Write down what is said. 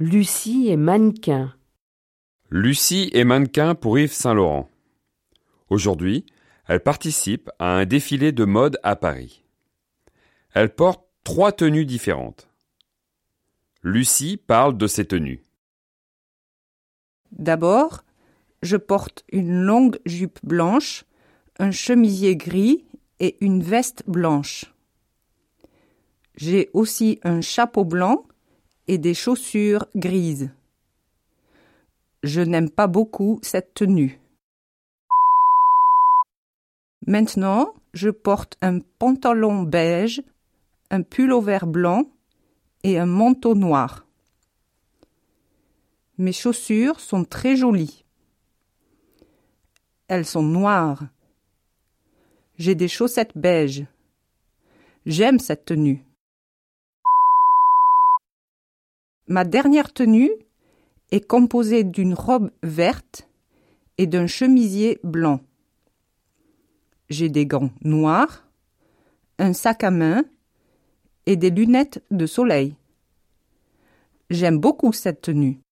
Lucie est mannequin. Lucie est mannequin pour Yves Saint Laurent. Aujourd'hui, elle participe à un défilé de mode à Paris. Elle porte trois tenues différentes. Lucie parle de ses tenues. D'abord, je porte une longue jupe blanche, un chemisier gris et une veste blanche. J'ai aussi un chapeau blanc et des chaussures grises. Je n'aime pas beaucoup cette tenue. Maintenant, je porte un pantalon beige, un pull-over blanc et un manteau noir. Mes chaussures sont très jolies. Elles sont noires. J'ai des chaussettes beige. J'aime cette tenue. Ma dernière tenue est composée d'une robe verte et d'un chemisier blanc. J'ai des gants noirs, un sac à main et des lunettes de soleil. J'aime beaucoup cette tenue.